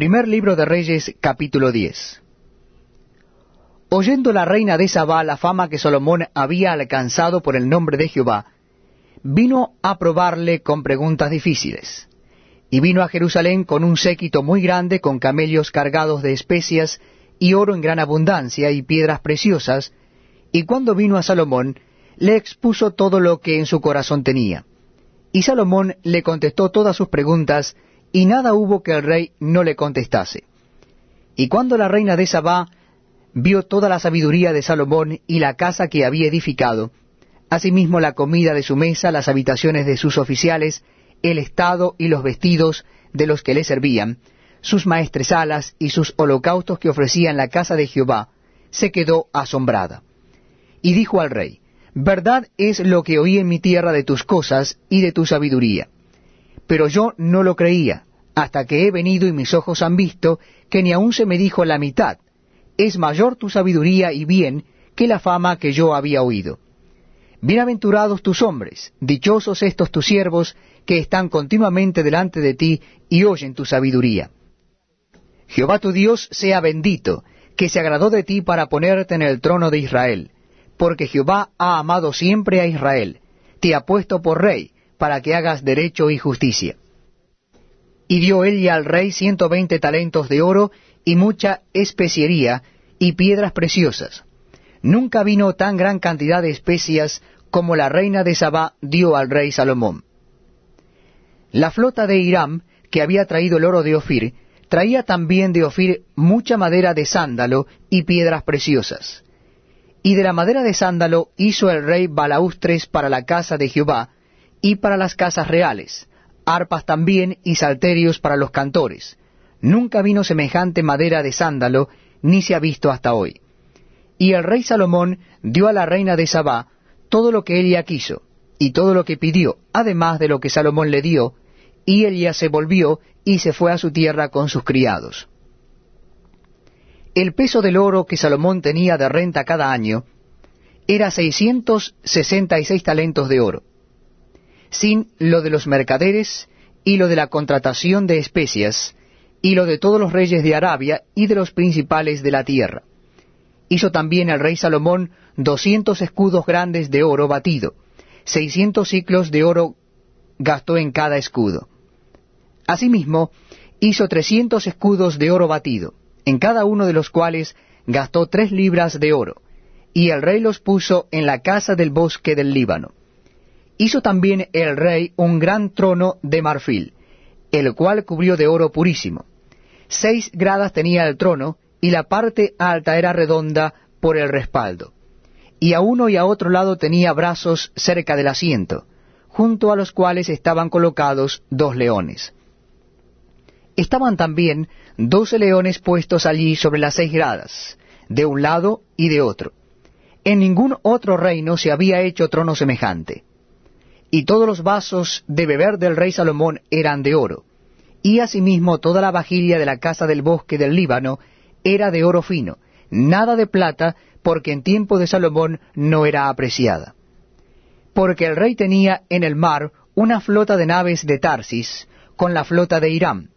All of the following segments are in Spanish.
Primer libro de Reyes, capítulo 10. Oyendo la reina de Sabá la fama que Salomón había alcanzado por el nombre de Jehová, vino a probarle con preguntas difíciles. Y vino a Jerusalén con un séquito muy grande, con camellos cargados de especias, y oro en gran abundancia, y piedras preciosas, y cuando vino a Salomón, le expuso todo lo que en su corazón tenía. Y Salomón le contestó todas sus preguntas, y nada hubo que el rey no le contestase. Y cuando la reina de Sabá vio toda la sabiduría de Salomón y la casa que había edificado, asimismo la comida de su mesa, las habitaciones de sus oficiales, el estado y los vestidos de los que le servían, sus maestresalas y sus holocaustos que ofrecía en la casa de Jehová, se quedó asombrada. Y dijo al rey, Verdad es lo que oí en mi tierra de tus cosas y de tu sabiduría pero yo no lo creía, hasta que he venido y mis ojos han visto que ni aun se me dijo la mitad. Es mayor tu sabiduría y bien que la fama que yo había oído. Bienaventurados tus hombres, dichosos estos tus siervos, que están continuamente delante de ti y oyen tu sabiduría. Jehová tu Dios sea bendito, que se agradó de ti para ponerte en el trono de Israel, porque Jehová ha amado siempre a Israel, te ha puesto por rey, para que hagas derecho y justicia. Y dio ella al rey ciento veinte talentos de oro y mucha especiería y piedras preciosas. Nunca vino tan gran cantidad de especias como la reina de Sabá dio al rey Salomón. La flota de Hiram, que había traído el oro de Ofir, traía también de Ofir mucha madera de sándalo y piedras preciosas. Y de la madera de sándalo hizo el rey balaustres para la casa de Jehová, y para las casas reales, arpas también y salterios para los cantores. Nunca vino semejante madera de sándalo, ni se ha visto hasta hoy. Y el rey Salomón dio a la reina de Sabá todo lo que ella quiso, y todo lo que pidió, además de lo que Salomón le dio, y ella se volvió y se fue a su tierra con sus criados. El peso del oro que Salomón tenía de renta cada año era seiscientos sesenta y seis talentos de oro sin lo de los mercaderes, y lo de la contratación de especias, y lo de todos los reyes de Arabia y de los principales de la tierra. Hizo también el rey Salomón doscientos escudos grandes de oro batido, seiscientos ciclos de oro gastó en cada escudo. Asimismo, hizo trescientos escudos de oro batido, en cada uno de los cuales gastó tres libras de oro, y el rey los puso en la casa del bosque del Líbano. Hizo también el rey un gran trono de marfil, el cual cubrió de oro purísimo. Seis gradas tenía el trono, y la parte alta era redonda por el respaldo. Y a uno y a otro lado tenía brazos cerca del asiento, junto a los cuales estaban colocados dos leones. Estaban también doce leones puestos allí sobre las seis gradas, de un lado y de otro. En ningún otro reino se había hecho trono semejante y todos los vasos de beber del rey Salomón eran de oro, y asimismo toda la vajilla de la casa del bosque del Líbano era de oro fino, nada de plata, porque en tiempo de Salomón no era apreciada. Porque el rey tenía en el mar una flota de naves de Tarsis, con la flota de Hiram.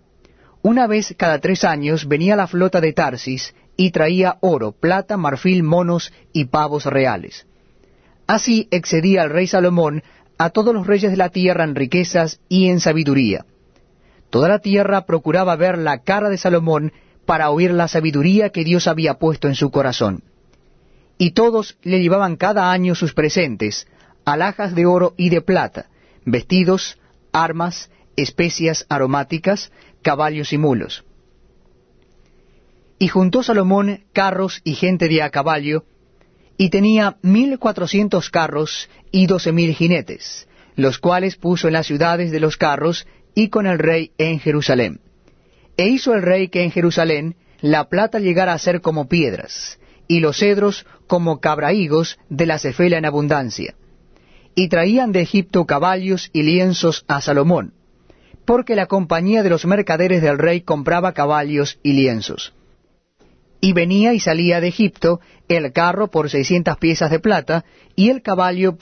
Una vez cada tres años venía la flota de Tarsis, y traía oro, plata, marfil, monos y pavos reales. Así excedía el rey Salomón a todos los reyes de la tierra en riquezas y en sabiduría. Toda la tierra procuraba ver la cara de Salomón para oír la sabiduría que Dios había puesto en su corazón. Y todos le llevaban cada año sus presentes, alhajas de oro y de plata, vestidos, armas, especias aromáticas, caballos y mulos. Y juntó Salomón carros y gente de a caballo, y tenía mil cuatrocientos carros y doce mil jinetes, los cuales puso en las ciudades de los carros y con el rey en Jerusalén. E hizo el rey que en Jerusalén la plata llegara a ser como piedras, y los cedros como cabrahigos de la cefela en abundancia. Y traían de Egipto caballos y lienzos a Salomón, porque la compañía de los mercaderes del rey compraba caballos y lienzos. Y venía y salía de Egipto el carro por seiscientas piezas de plata, y el caballo